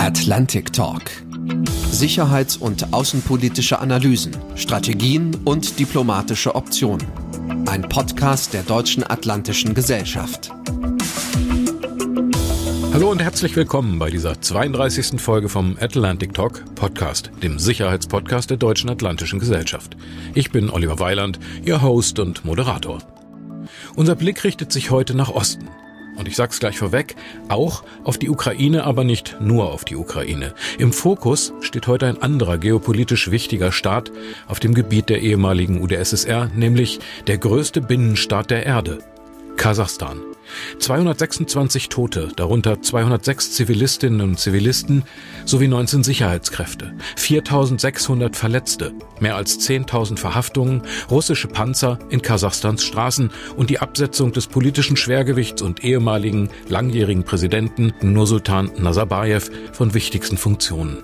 Atlantic Talk. Sicherheits- und außenpolitische Analysen, Strategien und diplomatische Optionen. Ein Podcast der Deutschen Atlantischen Gesellschaft. Hallo und herzlich willkommen bei dieser 32. Folge vom Atlantic Talk Podcast, dem Sicherheitspodcast der Deutschen Atlantischen Gesellschaft. Ich bin Oliver Weiland, Ihr Host und Moderator. Unser Blick richtet sich heute nach Osten. Und ich sag's gleich vorweg, auch auf die Ukraine, aber nicht nur auf die Ukraine. Im Fokus steht heute ein anderer geopolitisch wichtiger Staat auf dem Gebiet der ehemaligen UdSSR, nämlich der größte Binnenstaat der Erde, Kasachstan. 226 Tote, darunter 206 Zivilistinnen und Zivilisten sowie 19 Sicherheitskräfte, 4600 Verletzte, mehr als 10.000 Verhaftungen, russische Panzer in Kasachstans Straßen und die Absetzung des politischen Schwergewichts und ehemaligen langjährigen Präsidenten Nursultan Nazarbayev von wichtigsten Funktionen.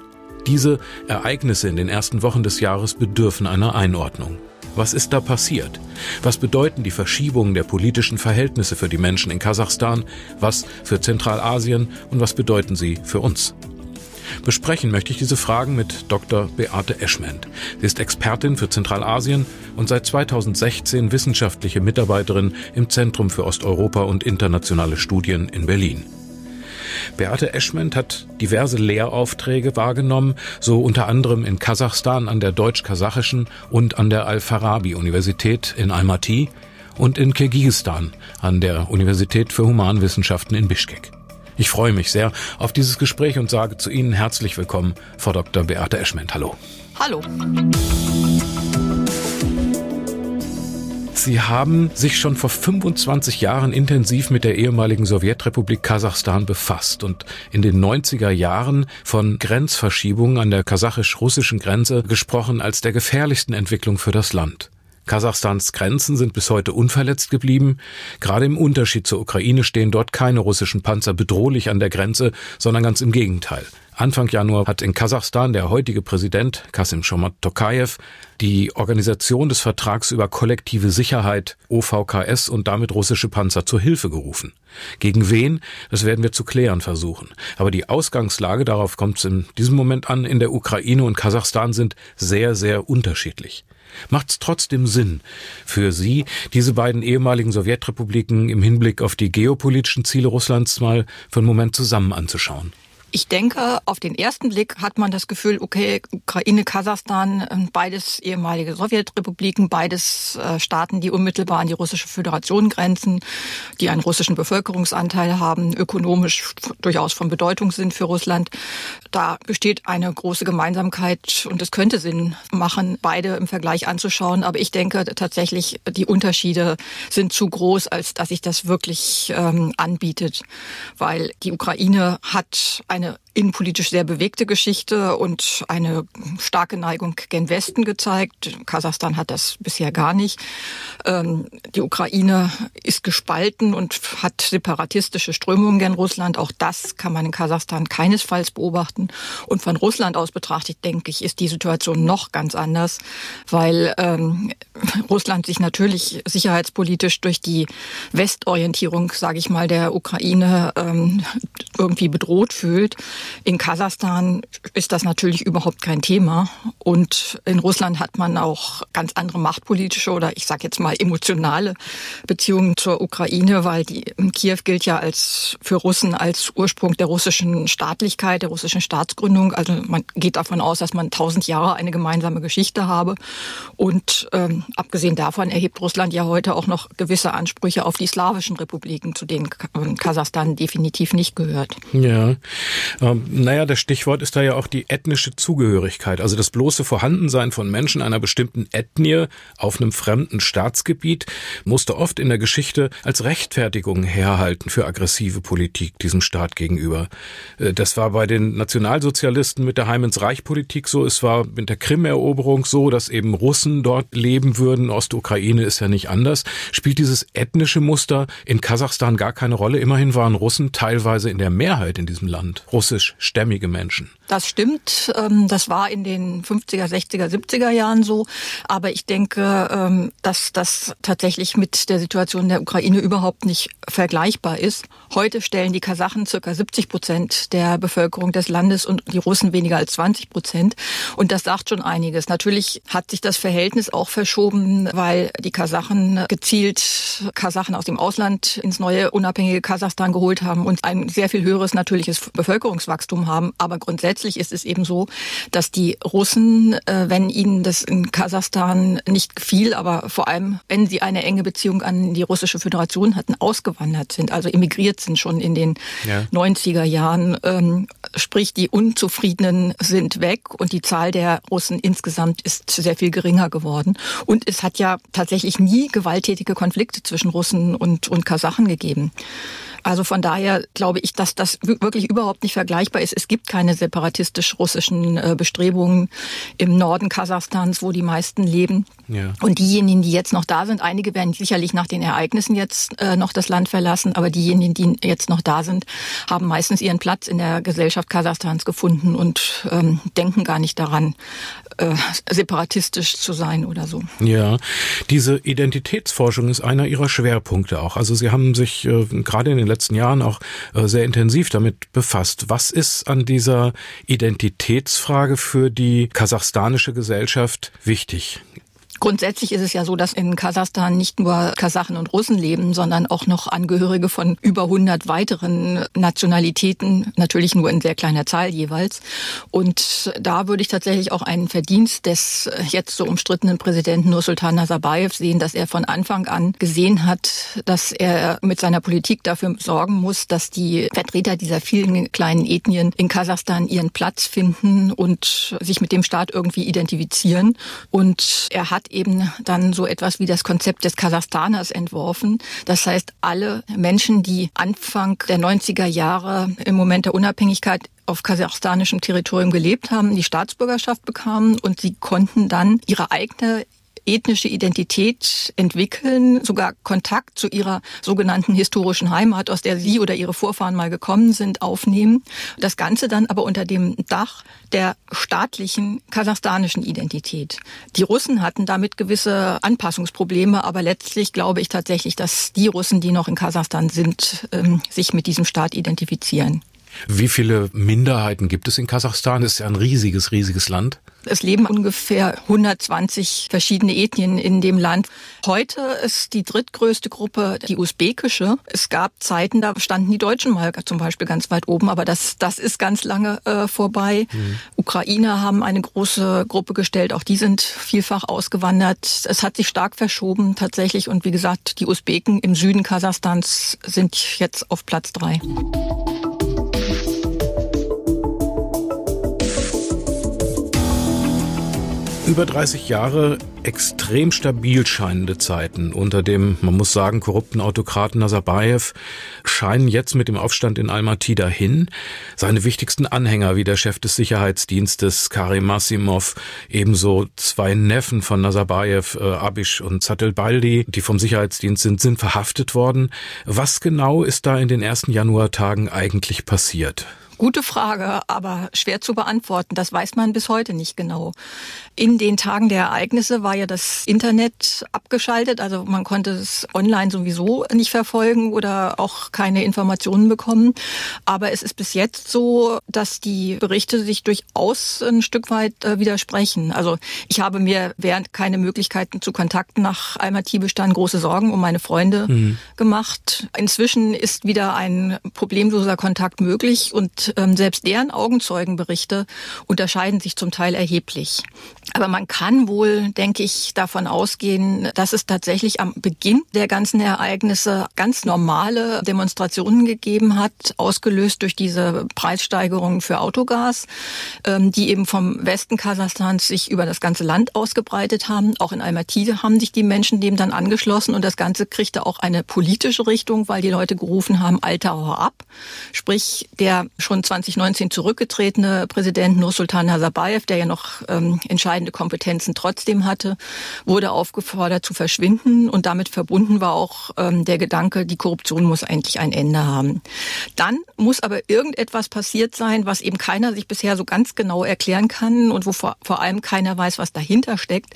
Diese Ereignisse in den ersten Wochen des Jahres bedürfen einer Einordnung. Was ist da passiert? Was bedeuten die Verschiebungen der politischen Verhältnisse für die Menschen in Kasachstan? Was für Zentralasien? Und was bedeuten sie für uns? Besprechen möchte ich diese Fragen mit Dr. Beate Eschment. Sie ist Expertin für Zentralasien und seit 2016 wissenschaftliche Mitarbeiterin im Zentrum für Osteuropa und internationale Studien in Berlin. Beate Eschment hat diverse Lehraufträge wahrgenommen, so unter anderem in Kasachstan an der deutsch-kasachischen und an der Al-Farabi-Universität in Almaty und in Kirgisistan an der Universität für Humanwissenschaften in Bischkek. Ich freue mich sehr auf dieses Gespräch und sage zu Ihnen herzlich willkommen, Frau Dr. Beate Eschment. Hallo. Hallo. Sie haben sich schon vor 25 Jahren intensiv mit der ehemaligen Sowjetrepublik Kasachstan befasst und in den 90er Jahren von Grenzverschiebungen an der kasachisch-russischen Grenze gesprochen als der gefährlichsten Entwicklung für das Land. Kasachstans Grenzen sind bis heute unverletzt geblieben. Gerade im Unterschied zur Ukraine stehen dort keine russischen Panzer bedrohlich an der Grenze, sondern ganz im Gegenteil. Anfang Januar hat in Kasachstan der heutige Präsident Kasim Shomat Tokayev die Organisation des Vertrags über kollektive Sicherheit OVKS und damit russische Panzer zur Hilfe gerufen. Gegen wen? Das werden wir zu klären versuchen. Aber die Ausgangslage, darauf kommt es in diesem Moment an, in der Ukraine und Kasachstan sind sehr, sehr unterschiedlich. Macht es trotzdem Sinn für Sie, diese beiden ehemaligen Sowjetrepubliken im Hinblick auf die geopolitischen Ziele Russlands mal für einen Moment zusammen anzuschauen? Ich denke, auf den ersten Blick hat man das Gefühl, okay, Ukraine, Kasachstan, ähm, beides ehemalige Sowjetrepubliken, beides äh, Staaten, die unmittelbar an die russische Föderation grenzen, die einen russischen Bevölkerungsanteil haben, ökonomisch durchaus von Bedeutung sind für Russland. Da besteht eine große Gemeinsamkeit und es könnte Sinn machen, beide im Vergleich anzuschauen. Aber ich denke tatsächlich, die Unterschiede sind zu groß, als dass sich das wirklich ähm, anbietet, weil die Ukraine hat eine know innenpolitisch sehr bewegte Geschichte und eine starke Neigung gen Westen gezeigt. Kasachstan hat das bisher gar nicht. Ähm, die Ukraine ist gespalten und hat separatistische Strömungen gen Russland. Auch das kann man in Kasachstan keinesfalls beobachten. Und von Russland aus betrachtet, denke ich, ist die Situation noch ganz anders, weil ähm, Russland sich natürlich sicherheitspolitisch durch die Westorientierung, sage ich mal, der Ukraine ähm, irgendwie bedroht fühlt. In Kasachstan ist das natürlich überhaupt kein Thema. Und in Russland hat man auch ganz andere machtpolitische oder ich sage jetzt mal emotionale Beziehungen zur Ukraine, weil die Kiew gilt ja als für Russen als Ursprung der russischen Staatlichkeit, der russischen Staatsgründung. Also man geht davon aus, dass man tausend Jahre eine gemeinsame Geschichte habe. Und ähm, abgesehen davon erhebt Russland ja heute auch noch gewisse Ansprüche auf die slawischen Republiken, zu denen Kasachstan definitiv nicht gehört. Ja, ähm naja, das Stichwort ist da ja auch die ethnische Zugehörigkeit, also das bloße Vorhandensein von Menschen einer bestimmten Ethnie auf einem fremden Staatsgebiet musste oft in der Geschichte als Rechtfertigung herhalten für aggressive Politik diesem Staat gegenüber. Äh, das war bei den Nationalsozialisten mit der Heim ins Reich Politik so, es war mit der Krim-Eroberung so, dass eben Russen dort leben würden, Ostukraine ist ja nicht anders. Spielt dieses ethnische Muster in Kasachstan gar keine Rolle? Immerhin waren Russen teilweise in der Mehrheit in diesem Land. Russisch kasachisch-stämmige Menschen. Das stimmt. Ähm, das war in den 50er, 60er, 70er Jahren so. Aber ich denke, ähm, dass das tatsächlich mit der Situation der Ukraine überhaupt nicht vergleichbar ist. Heute stellen die Kasachen circa 70 Prozent der Bevölkerung des Landes und die Russen weniger als 20 Prozent. Und das sagt schon einiges. Natürlich hat sich das Verhältnis auch verschoben, weil die Kasachen gezielt Kasachen aus dem Ausland ins neue unabhängige Kasachstan geholt haben und ein sehr viel höheres natürliches Bevölkerungswachstum haben. Aber grundsätzlich ist es eben so, dass die Russen, äh, wenn ihnen das in Kasachstan nicht gefiel, aber vor allem, wenn sie eine enge Beziehung an die russische Föderation hatten, ausgewandert sind, also emigriert sind schon in den ja. 90er Jahren. Ähm, sprich, die Unzufriedenen sind weg und die Zahl der Russen insgesamt ist sehr viel geringer geworden. Und es hat ja tatsächlich nie gewalttätige Konflikte zwischen Russen und, und Kasachen gegeben. Also von daher glaube ich, dass das wirklich überhaupt nicht vergleichbar ist. Es gibt keine separatistisch-russischen äh, Bestrebungen im Norden Kasachstans, wo die meisten leben. Ja. Und diejenigen, die jetzt noch da sind, einige werden sicherlich nach den Ereignissen jetzt äh, noch das Land verlassen, aber diejenigen, die jetzt noch da sind, haben meistens ihren Platz in der Gesellschaft Kasachstans gefunden und ähm, denken gar nicht daran, äh, separatistisch zu sein oder so. Ja, diese Identitätsforschung ist einer Ihrer Schwerpunkte auch. Also Sie haben sich äh, gerade in den letzten Jahren auch äh, sehr intensiv damit befasst. Was ist an dieser Identitätsfrage für die kasachstanische Gesellschaft wichtig? Grundsätzlich ist es ja so, dass in Kasachstan nicht nur Kasachen und Russen leben, sondern auch noch Angehörige von über 100 weiteren Nationalitäten, natürlich nur in sehr kleiner Zahl jeweils. Und da würde ich tatsächlich auch einen Verdienst des jetzt so umstrittenen Präsidenten Nursultan Nazarbayev sehen, dass er von Anfang an gesehen hat, dass er mit seiner Politik dafür sorgen muss, dass die Vertreter dieser vielen kleinen Ethnien in Kasachstan ihren Platz finden und sich mit dem Staat irgendwie identifizieren. Und er hat eben dann so etwas wie das Konzept des Kasachstaners entworfen. Das heißt, alle Menschen, die Anfang der 90er Jahre im Moment der Unabhängigkeit auf kasachstanischem Territorium gelebt haben, die Staatsbürgerschaft bekamen und sie konnten dann ihre eigene ethnische Identität entwickeln, sogar Kontakt zu ihrer sogenannten historischen Heimat, aus der sie oder ihre Vorfahren mal gekommen sind, aufnehmen. Das Ganze dann aber unter dem Dach der staatlichen kasachstanischen Identität. Die Russen hatten damit gewisse Anpassungsprobleme, aber letztlich glaube ich tatsächlich, dass die Russen, die noch in Kasachstan sind, ähm, sich mit diesem Staat identifizieren. Wie viele Minderheiten gibt es in Kasachstan? Das ist ja ein riesiges, riesiges Land. Es leben ungefähr 120 verschiedene Ethnien in dem Land. Heute ist die drittgrößte Gruppe die usbekische. Es gab Zeiten, da standen die Deutschen mal zum Beispiel ganz weit oben, aber das, das ist ganz lange äh, vorbei. Mhm. Ukrainer haben eine große Gruppe gestellt, auch die sind vielfach ausgewandert. Es hat sich stark verschoben tatsächlich und wie gesagt, die Usbeken im Süden Kasachstans sind jetzt auf Platz drei. Über 30 Jahre extrem stabil scheinende Zeiten unter dem, man muss sagen, korrupten Autokraten Nazarbayev scheinen jetzt mit dem Aufstand in Almaty dahin. Seine wichtigsten Anhänger wie der Chef des Sicherheitsdienstes Karim Massimov, ebenso zwei Neffen von Nazarbayev, äh, Abish und Zatelbaldi, die vom Sicherheitsdienst sind, sind verhaftet worden. Was genau ist da in den ersten Januartagen eigentlich passiert? Gute Frage, aber schwer zu beantworten. Das weiß man bis heute nicht genau. In den Tagen der Ereignisse war ja das Internet abgeschaltet, also man konnte es online sowieso nicht verfolgen oder auch keine Informationen bekommen. Aber es ist bis jetzt so, dass die Berichte sich durchaus ein Stück weit äh, widersprechen. Also ich habe mir während keine Möglichkeiten zu Kontakten nach Almaty bestanden große Sorgen um meine Freunde mhm. gemacht. Inzwischen ist wieder ein problemloser Kontakt möglich und ähm, selbst deren Augenzeugenberichte unterscheiden sich zum Teil erheblich. Aber man kann wohl, denke ich, davon ausgehen, dass es tatsächlich am Beginn der ganzen Ereignisse ganz normale Demonstrationen gegeben hat, ausgelöst durch diese Preissteigerungen für Autogas, ähm, die eben vom Westen Kasachstans sich über das ganze Land ausgebreitet haben. Auch in Almaty haben sich die Menschen dem dann angeschlossen und das Ganze kriegte auch eine politische Richtung, weil die Leute gerufen haben, Alter, hau ab. Sprich, der schon schon 2019 zurückgetretene Präsident Nursultan Nazarbayev, der ja noch ähm, entscheidende Kompetenzen trotzdem hatte, wurde aufgefordert zu verschwinden und damit verbunden war auch ähm, der Gedanke, die Korruption muss eigentlich ein Ende haben. Dann muss aber irgendetwas passiert sein, was eben keiner sich bisher so ganz genau erklären kann und wo vor, vor allem keiner weiß, was dahinter steckt.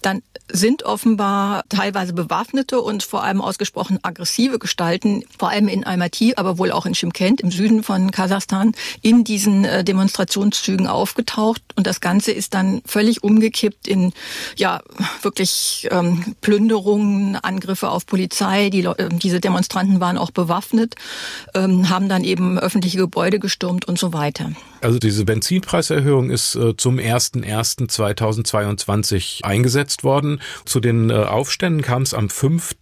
Dann sind offenbar teilweise bewaffnete und vor allem ausgesprochen aggressive Gestalten, vor allem in Almaty, aber wohl auch in Shimkent im Süden von Kasachstan, in diesen äh, Demonstrationszügen aufgetaucht. Und das Ganze ist dann völlig umgekippt in ja wirklich ähm, Plünderungen, Angriffe auf Polizei. Die, äh, diese Demonstranten waren auch bewaffnet, ähm, haben dann eben öffentliche Gebäude gestürmt und so weiter. Also diese Benzinpreiserhöhung ist äh, zum 01.01.2022 eingesetzt worden. Zu den äh, Aufständen kam es am 5.,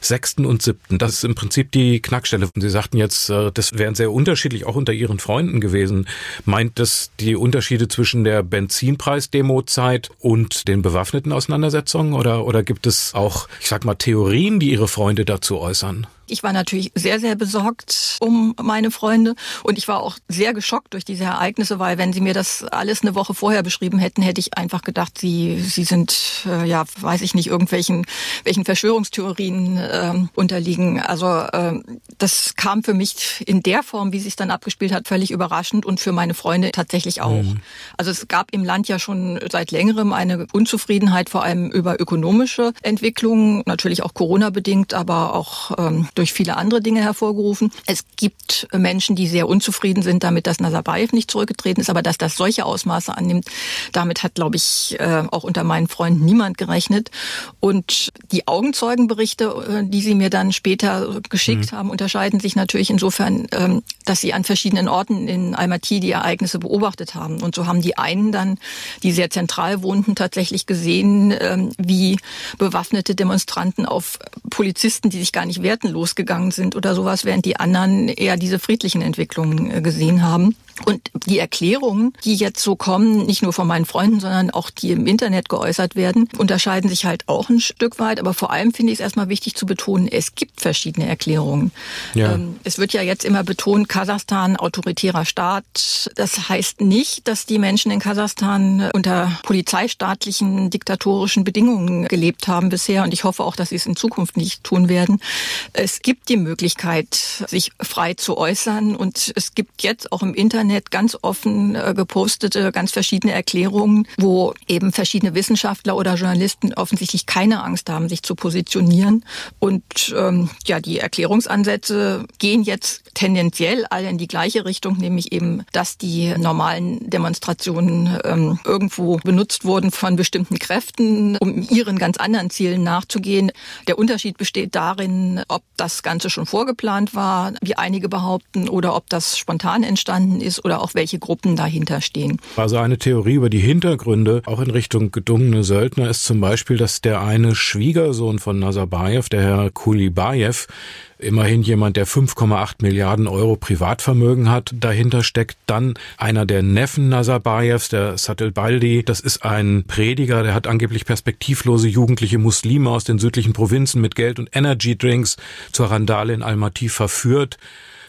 6. und 7. Das ist im Prinzip die Knackstelle. Sie sagten jetzt, äh, das wären sehr unterschiedlich auch unter Ihren Freunden gewesen. Meint das die Unterschiede zwischen der Benzinpreis-Demo-Zeit und den bewaffneten Auseinandersetzungen oder, oder gibt es auch, ich sag mal, Theorien, die Ihre Freunde dazu äußern? Ich war natürlich sehr, sehr besorgt um meine Freunde und ich war auch sehr geschockt durch diese Ereignisse, weil wenn sie mir das alles eine Woche vorher beschrieben hätten, hätte ich einfach gedacht, sie, sie sind, äh, ja, weiß ich nicht, irgendwelchen welchen Verschwörungstheorien äh, unterliegen. Also äh, das kam für mich in der Form, wie sich dann abgespielt hat, völlig überraschend und für meine Freunde tatsächlich auch. Mhm. Also es gab im Land ja schon seit längerem eine Unzufriedenheit, vor allem über ökonomische Entwicklungen, natürlich auch Corona-bedingt, aber auch ähm, durch viele andere Dinge hervorgerufen. Es gibt Menschen, die sehr unzufrieden sind damit, dass Nazarbayev nicht zurückgetreten ist, aber dass das solche Ausmaße annimmt, damit hat, glaube ich, äh, auch unter meinen Freunden niemand gerechnet. Und die Augenzeugenberichte, äh, die sie mir dann später geschickt mhm. haben, unterscheiden sich natürlich insofern, ähm, dass sie an verschiedenen Orten in Almaty die Ereignisse beobachtet haben. Und so haben die einen dann, die sehr zentral wohnten, tatsächlich gesehen, ähm, wie bewaffnete Demonstranten auf Polizisten, die sich gar nicht wehrten, losgegangen sind oder sowas, während die anderen eher diese friedlichen Entwicklungen äh, gesehen haben. Und die Erklärungen, die jetzt so kommen, nicht nur von meinen Freunden, sondern auch die im Internet geäußert werden, unterscheiden sich halt auch ein Stück weit. Aber vor allem finde ich es erstmal wichtig zu betonen, es gibt verschiedene Erklärungen. Ja. Ähm, es wird ja jetzt immer betont, Kasachstan, autoritärer Staat. Das heißt nicht, dass die Menschen in Kasachstan unter polizeistaatlichen, diktatorischen Bedingungen gelebt haben bisher. Und ich hoffe auch, dass sie es in Zukunft nicht tun werden. Es gibt die Möglichkeit, sich frei zu äußern. Und es gibt jetzt auch im Internet Internet ganz offen äh, gepostete, ganz verschiedene Erklärungen, wo eben verschiedene Wissenschaftler oder Journalisten offensichtlich keine Angst haben, sich zu positionieren. Und ähm, ja, die Erklärungsansätze gehen jetzt tendenziell alle in die gleiche Richtung, nämlich eben, dass die normalen Demonstrationen ähm, irgendwo benutzt wurden von bestimmten Kräften, um ihren ganz anderen Zielen nachzugehen. Der Unterschied besteht darin, ob das Ganze schon vorgeplant war, wie einige behaupten, oder ob das spontan entstanden ist ist oder auch welche Gruppen dahinter stehen. Also eine Theorie über die Hintergründe, auch in Richtung gedungene Söldner, ist zum Beispiel, dass der eine Schwiegersohn von Nazarbayev, der Herr Kulibayev, immerhin jemand, der 5,8 Milliarden Euro Privatvermögen hat, dahinter steckt. Dann einer der Neffen Nazarbayevs, der Satel Baldi, das ist ein Prediger, der hat angeblich perspektivlose jugendliche Muslime aus den südlichen Provinzen mit Geld und Energy Drinks zur Randale in Almaty verführt.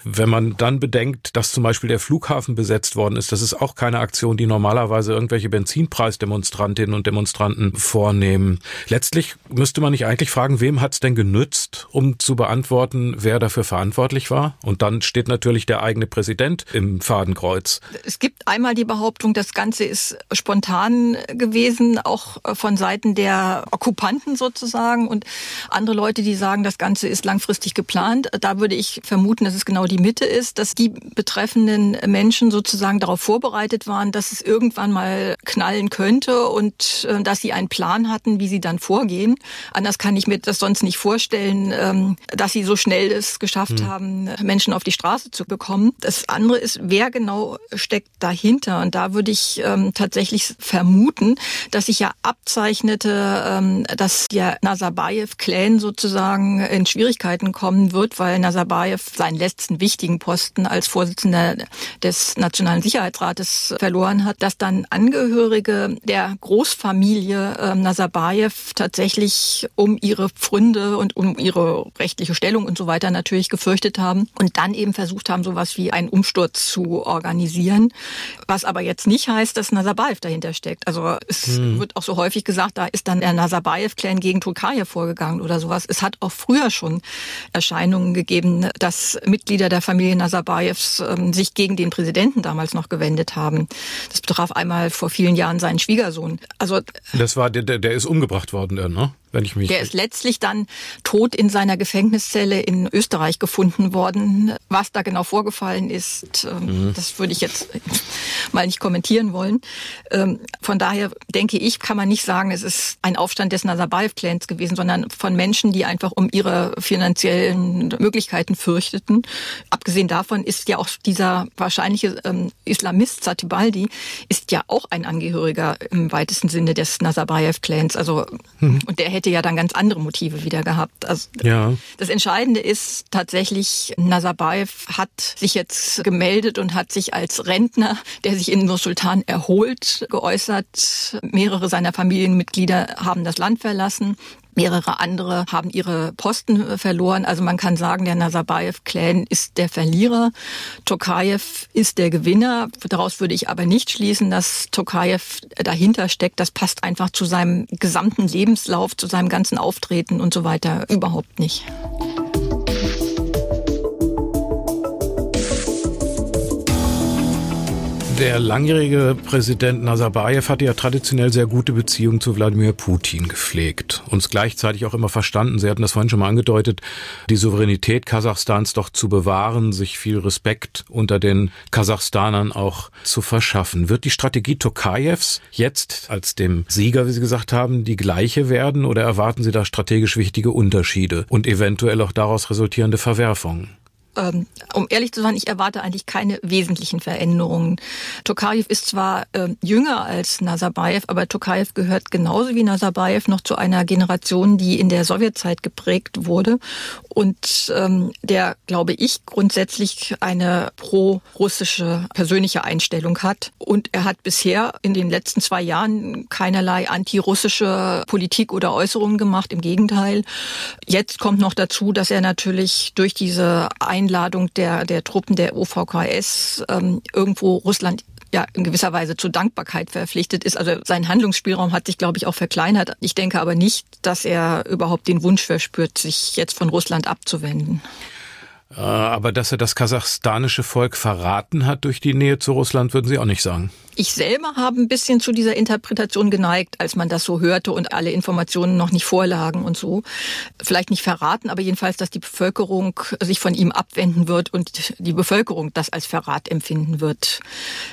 Wenn man dann bedenkt, dass zum Beispiel der Flughafen besetzt worden ist, das ist auch keine Aktion, die normalerweise irgendwelche Benzinpreisdemonstrantinnen und Demonstranten vornehmen. Letztlich müsste man nicht eigentlich fragen, wem hat es denn genützt, um zu beantworten, wer dafür verantwortlich war? Und dann steht natürlich der eigene Präsident im Fadenkreuz. Es gibt einmal die Behauptung, das Ganze ist spontan gewesen, auch von Seiten der Okkupanten sozusagen und andere Leute, die sagen, das Ganze ist langfristig geplant. Da würde ich vermuten, dass es genau die die Mitte ist, dass die betreffenden Menschen sozusagen darauf vorbereitet waren, dass es irgendwann mal knallen könnte und äh, dass sie einen Plan hatten, wie sie dann vorgehen. Anders kann ich mir das sonst nicht vorstellen, ähm, dass sie so schnell es geschafft mhm. haben, Menschen auf die Straße zu bekommen. Das andere ist, wer genau steckt dahinter? Und da würde ich ähm, tatsächlich vermuten, dass sich ja abzeichnete, ähm, dass der Nazarbayev-Clan sozusagen in Schwierigkeiten kommen wird, weil Nazarbayev seinen letzten einen wichtigen Posten als Vorsitzender des Nationalen Sicherheitsrates verloren hat, dass dann Angehörige der Großfamilie äh, Nazarbayev tatsächlich um ihre Pfründe und um ihre rechtliche Stellung und so weiter natürlich gefürchtet haben und dann eben versucht haben, sowas wie einen Umsturz zu organisieren. Was aber jetzt nicht heißt, dass Nazarbayev dahinter steckt. Also es hm. wird auch so häufig gesagt, da ist dann der Nazarbayev-Clan gegen Tokayev vorgegangen oder sowas. Es hat auch früher schon Erscheinungen gegeben, dass Mitglieder der Familie Nazarbayevs ähm, sich gegen den Präsidenten damals noch gewendet haben. Das betraf einmal vor vielen Jahren seinen Schwiegersohn. Also das war der, der, der ist umgebracht worden, ne? Wenn ich mich. Der ist letztlich dann tot in seiner Gefängniszelle in Österreich gefunden worden. Was da genau vorgefallen ist, ähm, mhm. das würde ich jetzt mal nicht kommentieren wollen. Ähm, von daher denke ich, kann man nicht sagen, es ist ein Aufstand des Nazarbayev-Clans gewesen, sondern von Menschen, die einfach um ihre finanziellen Möglichkeiten fürchteten. Abgesehen davon ist ja auch dieser wahrscheinliche ähm, Islamist Satibaldi ist ja auch ein Angehöriger im weitesten Sinne des Nazarbayev-Clans. Also mhm. und der hätte ja dann ganz andere Motive wieder gehabt. Also ja. Das Entscheidende ist tatsächlich, Nazarbayev hat sich jetzt gemeldet und hat sich als Rentner, der sich in Nur-Sultan erholt, geäußert. Mehrere seiner Familienmitglieder haben das Land verlassen. Mehrere andere haben ihre Posten äh, verloren. Also man kann sagen, der Nazarbayev-Clan ist der Verlierer. Tokayev ist der Gewinner. Daraus würde ich aber nicht schließen, dass Tokayev dahinter steckt. Das passt einfach zu seinem gesamten Lebenslauf, zu seinem ganzen Auftreten und so weiter überhaupt nicht. Der langjährige Präsident Nazarbayev hatte ja traditionell sehr gute Beziehungen zu Wladimir Putin gepflegt. Uns gleichzeitig auch immer verstanden, Sie hatten das vorhin schon mal angedeutet, die Souveränität Kasachstans doch zu bewahren, sich viel Respekt unter den Kasachstanern auch zu verschaffen. Wird die Strategie Tokajews jetzt als dem Sieger, wie Sie gesagt haben, die gleiche werden oder erwarten Sie da strategisch wichtige Unterschiede und eventuell auch daraus resultierende Verwerfungen? Ähm, um ehrlich zu sein, ich erwarte eigentlich keine wesentlichen Veränderungen. Tokayev ist zwar äh, jünger als Nazarbayev, aber Tokayev gehört genauso wie Nazarbayev noch zu einer Generation, die in der Sowjetzeit geprägt wurde und ähm, der, glaube ich, grundsätzlich eine pro-russische persönliche Einstellung hat. Und er hat bisher in den letzten zwei Jahren keinerlei antirussische Politik oder Äußerungen gemacht. Im Gegenteil. Jetzt kommt noch dazu, dass er natürlich durch diese Ein Einladung der, der Truppen der OVKS ähm, irgendwo Russland ja in gewisser Weise zur Dankbarkeit verpflichtet ist. Also sein Handlungsspielraum hat sich, glaube ich, auch verkleinert. Ich denke aber nicht, dass er überhaupt den Wunsch verspürt, sich jetzt von Russland abzuwenden. Äh, aber dass er das kasachstanische Volk verraten hat durch die Nähe zu Russland, würden Sie auch nicht sagen. Ich selber habe ein bisschen zu dieser Interpretation geneigt, als man das so hörte und alle Informationen noch nicht vorlagen und so. Vielleicht nicht verraten, aber jedenfalls, dass die Bevölkerung sich von ihm abwenden wird und die Bevölkerung das als Verrat empfinden wird.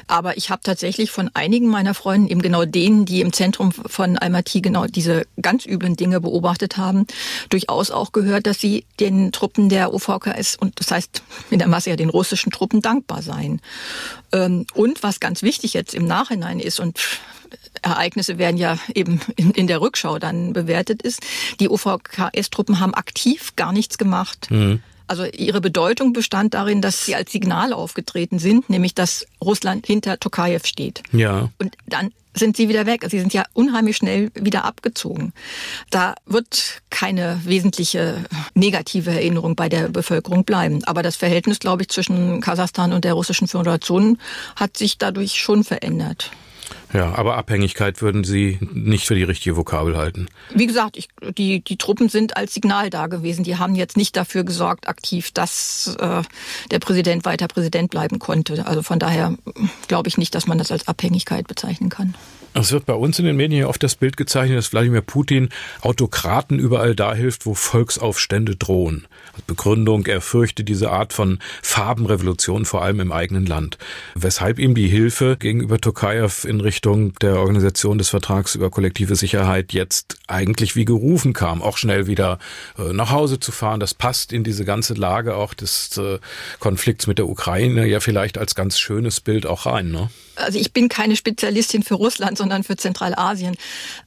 Aber ich habe tatsächlich von einigen meiner Freunden, eben genau denen, die im Zentrum von Almaty genau diese ganz üblen Dinge beobachtet haben, durchaus auch gehört, dass sie den Truppen der OVKS und das heißt in der Masse ja den russischen Truppen dankbar seien. Ähm, und was ganz wichtig jetzt im Nachhinein ist und Ereignisse werden ja eben in, in der Rückschau dann bewertet ist. Die OVKS-Truppen haben aktiv gar nichts gemacht. Mhm. Also ihre Bedeutung bestand darin, dass sie als Signal aufgetreten sind, nämlich dass Russland hinter Tokajew steht. Ja. Und dann sind sie wieder weg. Sie sind ja unheimlich schnell wieder abgezogen. Da wird keine wesentliche negative Erinnerung bei der Bevölkerung bleiben. Aber das Verhältnis, glaube ich, zwischen Kasachstan und der Russischen Föderation hat sich dadurch schon verändert. Ja, aber Abhängigkeit würden Sie nicht für die richtige Vokabel halten. Wie gesagt, ich, die, die Truppen sind als Signal da gewesen. Die haben jetzt nicht dafür gesorgt, aktiv, dass äh, der Präsident weiter Präsident bleiben konnte. Also von daher glaube ich nicht, dass man das als Abhängigkeit bezeichnen kann. Es wird bei uns in den Medien ja oft das Bild gezeichnet, dass Wladimir Putin Autokraten überall da hilft, wo Volksaufstände drohen. Begründung, er fürchte diese Art von Farbenrevolution vor allem im eigenen Land. Weshalb ihm die Hilfe gegenüber Tokayev in Richtung der Organisation des Vertrags über kollektive Sicherheit jetzt eigentlich wie gerufen kam, auch schnell wieder äh, nach Hause zu fahren. Das passt in diese ganze Lage auch des äh, Konflikts mit der Ukraine ja vielleicht als ganz schönes Bild auch rein, ne? also ich bin keine Spezialistin für Russland, sondern für Zentralasien.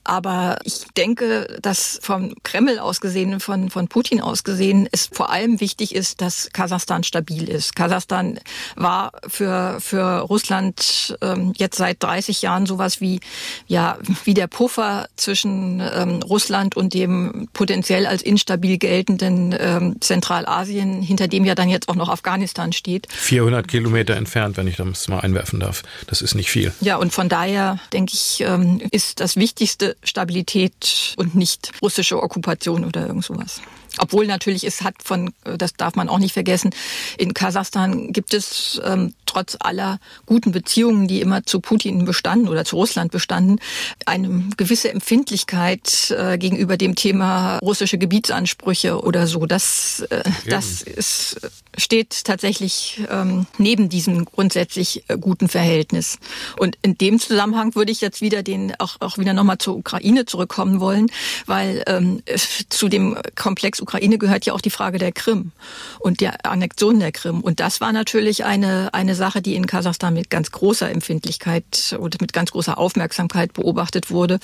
Aber ich denke, dass vom Kreml aus gesehen, von, von Putin aus gesehen, es vor allem wichtig ist, dass Kasachstan stabil ist. Kasachstan war für, für Russland ähm, jetzt seit 30 Jahren sowas wie, ja, wie der Puffer zwischen ähm, Russland und dem potenziell als instabil geltenden ähm, Zentralasien, hinter dem ja dann jetzt auch noch Afghanistan steht. 400 Kilometer entfernt, wenn ich das mal einwerfen darf. Das ist nicht viel. Ja, und von daher denke ich, ähm, ist das Wichtigste Stabilität und nicht russische Okkupation oder irgend sowas. Obwohl natürlich es hat von, das darf man auch nicht vergessen, in Kasachstan gibt es ähm, trotz aller guten Beziehungen, die immer zu Putin bestanden oder zu Russland bestanden, eine gewisse Empfindlichkeit äh, gegenüber dem Thema russische Gebietsansprüche oder so. Das, äh, das ist, steht tatsächlich ähm, neben diesem grundsätzlich äh, guten Verhältnis. Und in dem Zusammenhang würde ich jetzt wieder den auch, auch wieder nochmal zur Ukraine zurückkommen wollen, weil ähm, zu dem Komplex Ukraine gehört ja auch die Frage der Krim und der Annexion der Krim. Und das war natürlich eine, eine Sache, die in Kasachstan mit ganz großer Empfindlichkeit und mit ganz großer Aufmerksamkeit beobachtet wurde.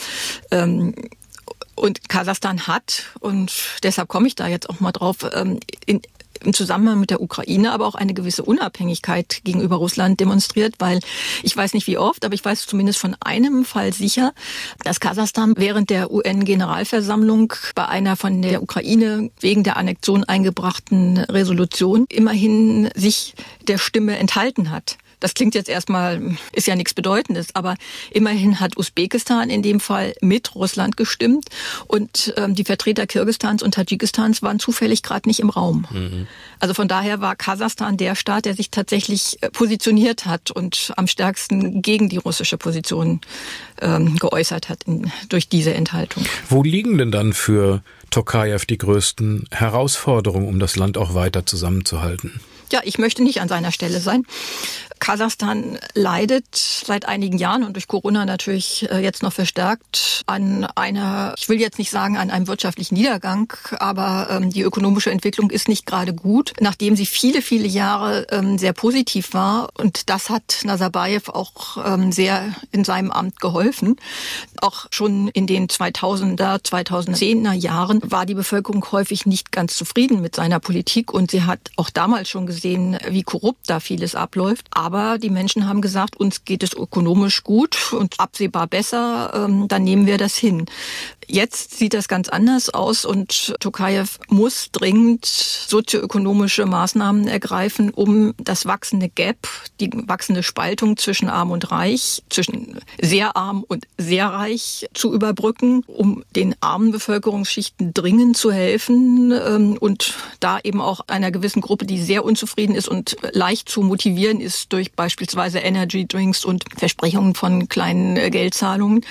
Ähm, und Kasachstan hat, und deshalb komme ich da jetzt auch mal drauf, ähm, in, im Zusammenhang mit der Ukraine aber auch eine gewisse Unabhängigkeit gegenüber Russland demonstriert, weil ich weiß nicht wie oft, aber ich weiß zumindest von einem Fall sicher, dass Kasachstan während der UN-Generalversammlung bei einer von der Ukraine wegen der Annexion eingebrachten Resolution immerhin sich der Stimme enthalten hat. Das klingt jetzt erstmal, ist ja nichts Bedeutendes, aber immerhin hat Usbekistan in dem Fall mit Russland gestimmt und ähm, die Vertreter Kirgistans und Tadschikistans waren zufällig gerade nicht im Raum. Mhm. Also von daher war Kasachstan der Staat, der sich tatsächlich äh, positioniert hat und am stärksten gegen die russische Position ähm, geäußert hat in, durch diese Enthaltung. Wo liegen denn dann für Tokayev die größten Herausforderungen, um das Land auch weiter zusammenzuhalten? Ja, ich möchte nicht an seiner Stelle sein. Kasachstan leidet seit einigen Jahren und durch Corona natürlich äh, jetzt noch verstärkt an einer, ich will jetzt nicht sagen an einem wirtschaftlichen Niedergang, aber ähm, die ökonomische Entwicklung ist nicht gerade gut, nachdem sie viele, viele Jahre ähm, sehr positiv war. Und das hat Nazarbayev auch ähm, sehr in seinem Amt geholfen. Auch schon in den 2000er, 2010er Jahren war die Bevölkerung häufig nicht ganz zufrieden mit seiner Politik und sie hat auch damals schon gesehen, wie korrupt da vieles abläuft. Aber aber die Menschen haben gesagt, uns geht es ökonomisch gut und absehbar besser, ähm, dann nehmen wir das hin. Jetzt sieht das ganz anders aus und Tokayev muss dringend sozioökonomische Maßnahmen ergreifen, um das wachsende Gap, die wachsende Spaltung zwischen arm und reich, zwischen sehr arm und sehr reich zu überbrücken, um den armen Bevölkerungsschichten dringend zu helfen ähm, und da eben auch einer gewissen Gruppe, die sehr unzufrieden ist und leicht zu motivieren ist durch beispielsweise Energy Drinks und Versprechungen von kleinen äh, Geldzahlungen,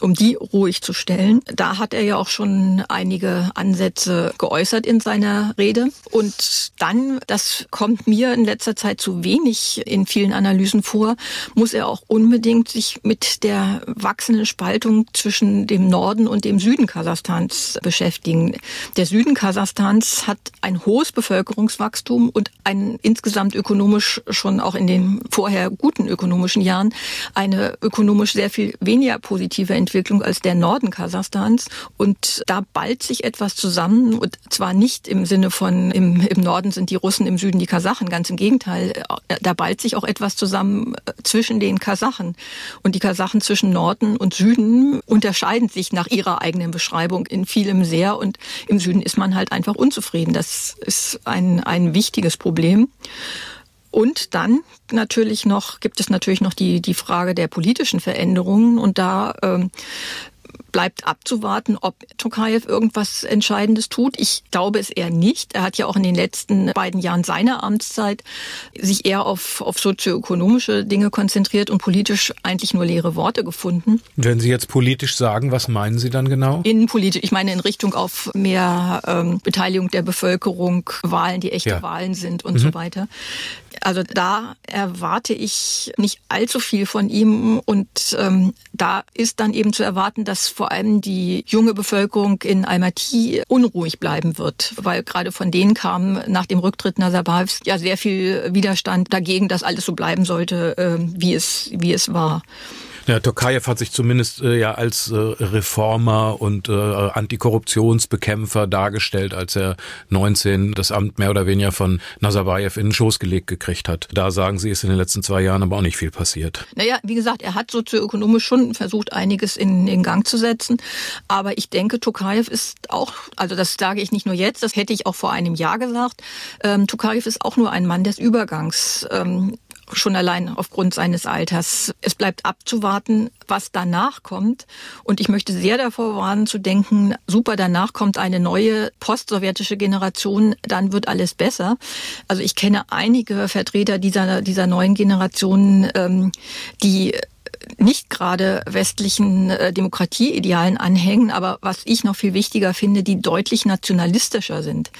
um die ruhig zu stellen da hat er ja auch schon einige Ansätze geäußert in seiner Rede. Und dann, das kommt mir in letzter Zeit zu wenig in vielen Analysen vor, muss er auch unbedingt sich mit der wachsenden Spaltung zwischen dem Norden und dem Süden Kasachstans beschäftigen. Der Süden Kasachstans hat ein hohes Bevölkerungswachstum und ein insgesamt ökonomisch schon auch in den vorher guten ökonomischen Jahren eine ökonomisch sehr viel weniger positive Entwicklung als der Norden Kasachstans. Russlands. Und da ballt sich etwas zusammen. Und zwar nicht im Sinne von, im, im Norden sind die Russen, im Süden die Kasachen. Ganz im Gegenteil. Da ballt sich auch etwas zusammen äh, zwischen den Kasachen. Und die Kasachen zwischen Norden und Süden unterscheiden sich nach ihrer eigenen Beschreibung in vielem sehr. Und im Süden ist man halt einfach unzufrieden. Das ist ein, ein wichtiges Problem. Und dann natürlich noch gibt es natürlich noch die die Frage der politischen Veränderungen und da ähm, bleibt abzuwarten, ob Tokayev irgendwas Entscheidendes tut. Ich glaube es eher nicht. Er hat ja auch in den letzten beiden Jahren seiner Amtszeit sich eher auf, auf sozioökonomische Dinge konzentriert und politisch eigentlich nur leere Worte gefunden. Wenn Sie jetzt politisch sagen, was meinen Sie dann genau? Innenpolitisch, ich meine in Richtung auf mehr ähm, Beteiligung der Bevölkerung, Wahlen, die echte ja. Wahlen sind und mhm. so weiter. Also da erwarte ich nicht allzu viel von ihm und ähm, da ist dann eben zu erwarten, dass vor allem die junge Bevölkerung in Almaty unruhig bleiben wird, weil gerade von denen kam nach dem Rücktritt Nazarbayevs ja sehr viel Widerstand dagegen, dass alles so bleiben sollte, äh, wie es wie es war. Ja, Tokayev hat sich zumindest äh, ja als äh, Reformer und äh, Antikorruptionsbekämpfer dargestellt, als er 19 das Amt mehr oder weniger von Nazarbayev in den Schoß gelegt gekriegt hat. Da sagen Sie, ist in den letzten zwei Jahren aber auch nicht viel passiert. Naja, wie gesagt, er hat sozioökonomisch schon versucht, einiges in, in Gang zu setzen. Aber ich denke, Tokayev ist auch, also das sage ich nicht nur jetzt, das hätte ich auch vor einem Jahr gesagt, ähm, Tokayev ist auch nur ein Mann des Übergangs. Ähm, schon allein aufgrund seines Alters. Es bleibt abzuwarten, was danach kommt. Und ich möchte sehr davor warnen zu denken, super, danach kommt eine neue postsowjetische Generation, dann wird alles besser. Also ich kenne einige Vertreter dieser, dieser neuen Generation, ähm, die nicht gerade westlichen äh, Demokratieidealen anhängen, aber was ich noch viel wichtiger finde, die deutlich nationalistischer sind,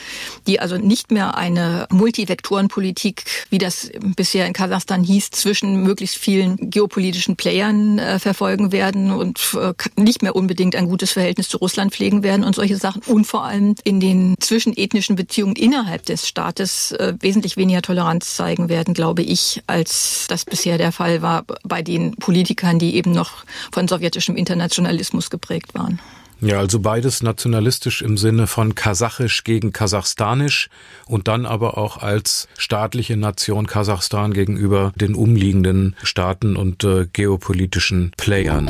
die also nicht mehr eine Multivektorenpolitik, wie das bisher in Kasachstan hieß, zwischen möglichst vielen geopolitischen Playern äh, verfolgen werden und äh, nicht mehr unbedingt ein gutes Verhältnis zu Russland pflegen werden und solche Sachen. Und vor allem in den zwischenethnischen Beziehungen innerhalb des Staates wesentlich weniger Toleranz zeigen werden, glaube ich, als das bisher der Fall war bei den Politikern Politikern, die eben noch von sowjetischem Internationalismus geprägt waren. Ja, also beides nationalistisch im Sinne von kasachisch gegen kasachstanisch und dann aber auch als staatliche Nation Kasachstan gegenüber den umliegenden Staaten und äh, geopolitischen Playern.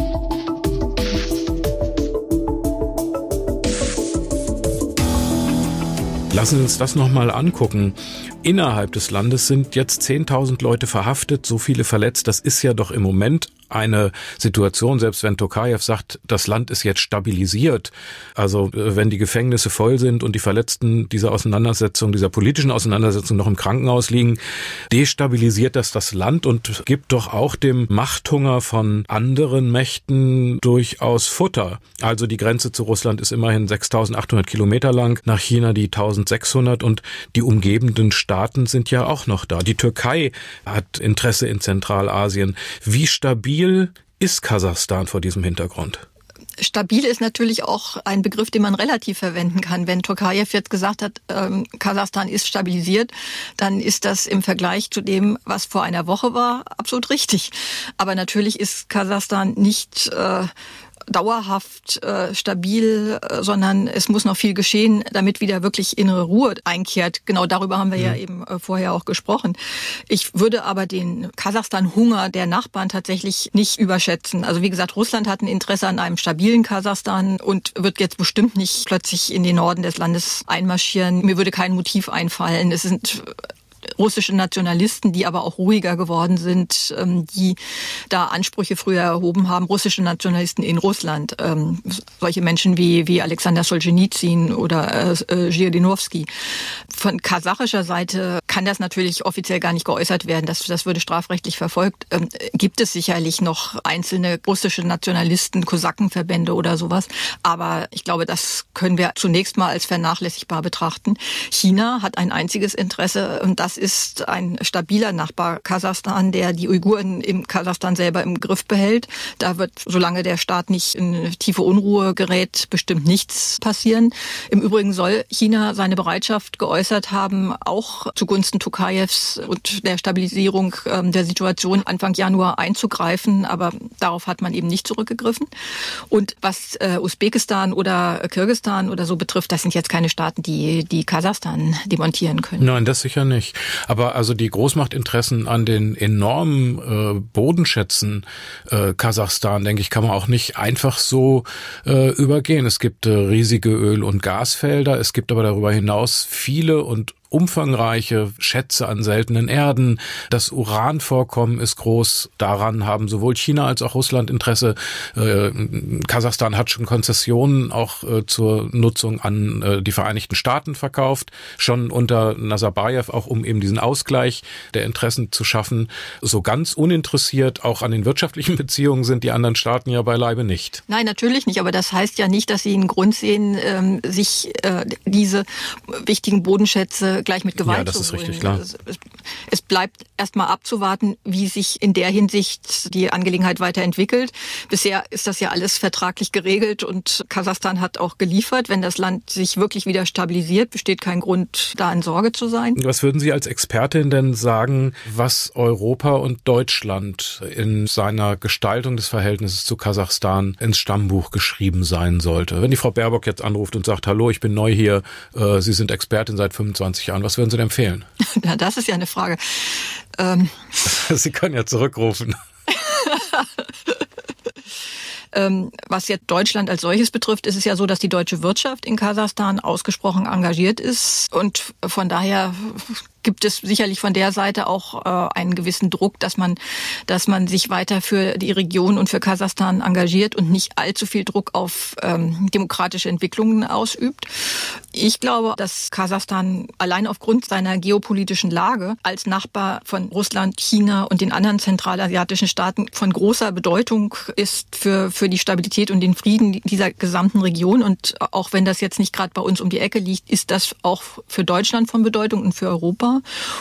Lassen Sie uns das nochmal angucken. Innerhalb des Landes sind jetzt 10.000 Leute verhaftet, so viele verletzt. Das ist ja doch im Moment eine Situation, selbst wenn Tokayev sagt, das Land ist jetzt stabilisiert, also äh, wenn die Gefängnisse voll sind und die Verletzten dieser Auseinandersetzung, dieser politischen Auseinandersetzung noch im Krankenhaus liegen, destabilisiert das das Land und gibt doch auch dem Machthunger von anderen Mächten durchaus Futter. Also die Grenze zu Russland ist immerhin 6800 Kilometer lang, nach China die 1600 und die umgebenden Staaten sind ja auch noch da. Die Türkei hat Interesse in Zentralasien. Wie stabil ist Kasachstan vor diesem Hintergrund? Stabil ist natürlich auch ein Begriff, den man relativ verwenden kann. Wenn Tokayev jetzt gesagt hat, ähm, Kasachstan ist stabilisiert, dann ist das im Vergleich zu dem, was vor einer Woche war, absolut richtig. Aber natürlich ist Kasachstan nicht äh, dauerhaft äh, stabil, äh, sondern es muss noch viel geschehen, damit wieder wirklich innere Ruhe einkehrt. Genau darüber haben wir ja, ja eben äh, vorher auch gesprochen. Ich würde aber den Kasachstan-Hunger der Nachbarn tatsächlich nicht überschätzen. Also wie gesagt, Russland hat ein Interesse an einem stabilen Kasachstan und wird jetzt bestimmt nicht plötzlich in den Norden des Landes einmarschieren. Mir würde kein Motiv einfallen. Es sind russische Nationalisten, die aber auch ruhiger geworden sind, ähm, die da Ansprüche früher erhoben haben, russische Nationalisten in Russland, ähm, solche Menschen wie, wie Alexander Solzhenitsyn oder äh, Zhirinovsky. Von kasachischer Seite kann das natürlich offiziell gar nicht geäußert werden, das, das würde strafrechtlich verfolgt. Ähm, gibt es sicherlich noch einzelne russische Nationalisten, Kosakenverbände oder sowas, aber ich glaube, das können wir zunächst mal als vernachlässigbar betrachten. China hat ein einziges Interesse, das ist ein stabiler Nachbar Kasachstan, der die Uiguren im Kasachstan selber im Griff behält. Da wird, solange der Staat nicht in tiefe Unruhe gerät, bestimmt nichts passieren. Im Übrigen soll China seine Bereitschaft geäußert haben, auch zugunsten Tokayevs und der Stabilisierung ähm, der Situation Anfang Januar einzugreifen. Aber darauf hat man eben nicht zurückgegriffen. Und was äh, Usbekistan oder Kirgistan oder so betrifft, das sind jetzt keine Staaten, die, die Kasachstan demontieren können. Nein, das sicher nicht. Aber also die Großmachtinteressen an den enormen äh, Bodenschätzen äh, Kasachstan, denke ich, kann man auch nicht einfach so äh, übergehen. Es gibt äh, riesige Öl- und Gasfelder, es gibt aber darüber hinaus viele und umfangreiche Schätze an seltenen Erden. Das Uranvorkommen ist groß. Daran haben sowohl China als auch Russland Interesse. Äh, Kasachstan hat schon Konzessionen auch äh, zur Nutzung an äh, die Vereinigten Staaten verkauft, schon unter Nazarbayev, auch um eben diesen Ausgleich der Interessen zu schaffen. So ganz uninteressiert auch an den wirtschaftlichen Beziehungen sind die anderen Staaten ja beileibe nicht. Nein, natürlich nicht. Aber das heißt ja nicht, dass sie einen Grund sehen, ähm, sich diese wichtigen Bodenschätze gleich mit Gewalt ja, das zu ist holen. richtig, klar. Es, es bleibt erstmal abzuwarten, wie sich in der Hinsicht die Angelegenheit weiterentwickelt. Bisher ist das ja alles vertraglich geregelt und Kasachstan hat auch geliefert. Wenn das Land sich wirklich wieder stabilisiert, besteht kein Grund, da in Sorge zu sein. Was würden Sie als Expertin denn sagen, was Europa und Deutschland in seiner Gestaltung des Verhältnisses zu Kasachstan ins Stammbuch geschrieben sein sollte? Wenn die Frau Baerbock jetzt anruft und sagt, hallo, ich bin neu hier, äh, Sie sind Expertin seit 25 Jahren, was würden Sie denn empfehlen? Ja, das ist ja eine Frage. Ähm. Sie können ja zurückrufen. Ähm, was jetzt Deutschland als solches betrifft, ist es ja so, dass die deutsche Wirtschaft in Kasachstan ausgesprochen engagiert ist und von daher gibt es sicherlich von der Seite auch äh, einen gewissen Druck, dass man, dass man sich weiter für die Region und für Kasachstan engagiert und nicht allzu viel Druck auf ähm, demokratische Entwicklungen ausübt. Ich glaube, dass Kasachstan allein aufgrund seiner geopolitischen Lage als Nachbar von Russland, China und den anderen zentralasiatischen Staaten von großer Bedeutung ist für, für die Stabilität und den Frieden dieser gesamten Region. Und auch wenn das jetzt nicht gerade bei uns um die Ecke liegt, ist das auch für Deutschland von Bedeutung und für Europa.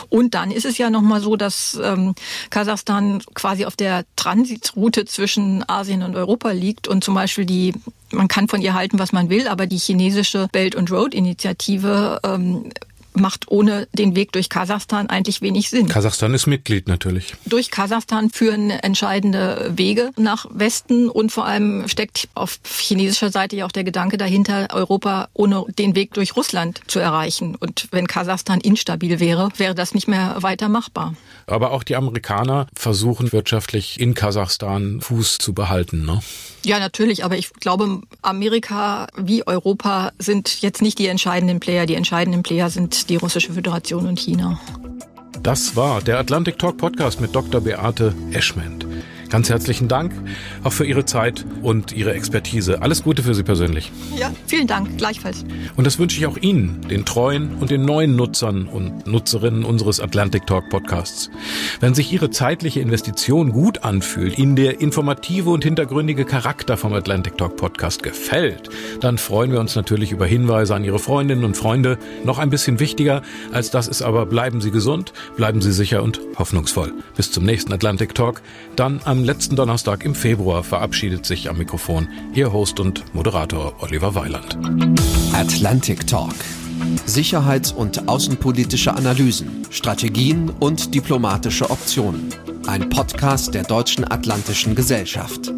Und dann ist es ja nochmal so, dass ähm, Kasachstan quasi auf der Transitroute zwischen Asien und Europa liegt und zum Beispiel die man kann von ihr halten, was man will, aber die chinesische Belt and Road Initiative ähm, macht ohne den Weg durch Kasachstan eigentlich wenig Sinn. Kasachstan ist Mitglied natürlich. Durch Kasachstan führen entscheidende Wege nach Westen und vor allem steckt auf chinesischer Seite ja auch der Gedanke dahinter, Europa ohne den Weg durch Russland zu erreichen. Und wenn Kasachstan instabil wäre, wäre das nicht mehr weiter machbar. Aber auch die Amerikaner versuchen wirtschaftlich in Kasachstan Fuß zu behalten. Ne? Ja, natürlich, aber ich glaube, Amerika wie Europa sind jetzt nicht die entscheidenden Player. Die entscheidenden Player sind die Russische Föderation und China. Das war der Atlantic Talk Podcast mit Dr. Beate Eschment. Ganz herzlichen Dank auch für Ihre Zeit und Ihre Expertise. Alles Gute für Sie persönlich. Ja, vielen Dank, gleichfalls. Und das wünsche ich auch Ihnen, den treuen und den neuen Nutzern und Nutzerinnen unseres Atlantic Talk Podcasts. Wenn sich Ihre zeitliche Investition gut anfühlt, Ihnen der informative und hintergründige Charakter vom Atlantic Talk Podcast gefällt, dann freuen wir uns natürlich über Hinweise an Ihre Freundinnen und Freunde. Noch ein bisschen wichtiger als das ist aber, bleiben Sie gesund, bleiben Sie sicher und hoffnungsvoll. Bis zum nächsten Atlantic Talk, dann am letzten Donnerstag im Februar verabschiedet sich am Mikrofon Ihr Host und Moderator Oliver Weiland. Atlantic Talk. Sicherheits- und außenpolitische Analysen, Strategien und diplomatische Optionen. Ein Podcast der Deutschen Atlantischen Gesellschaft.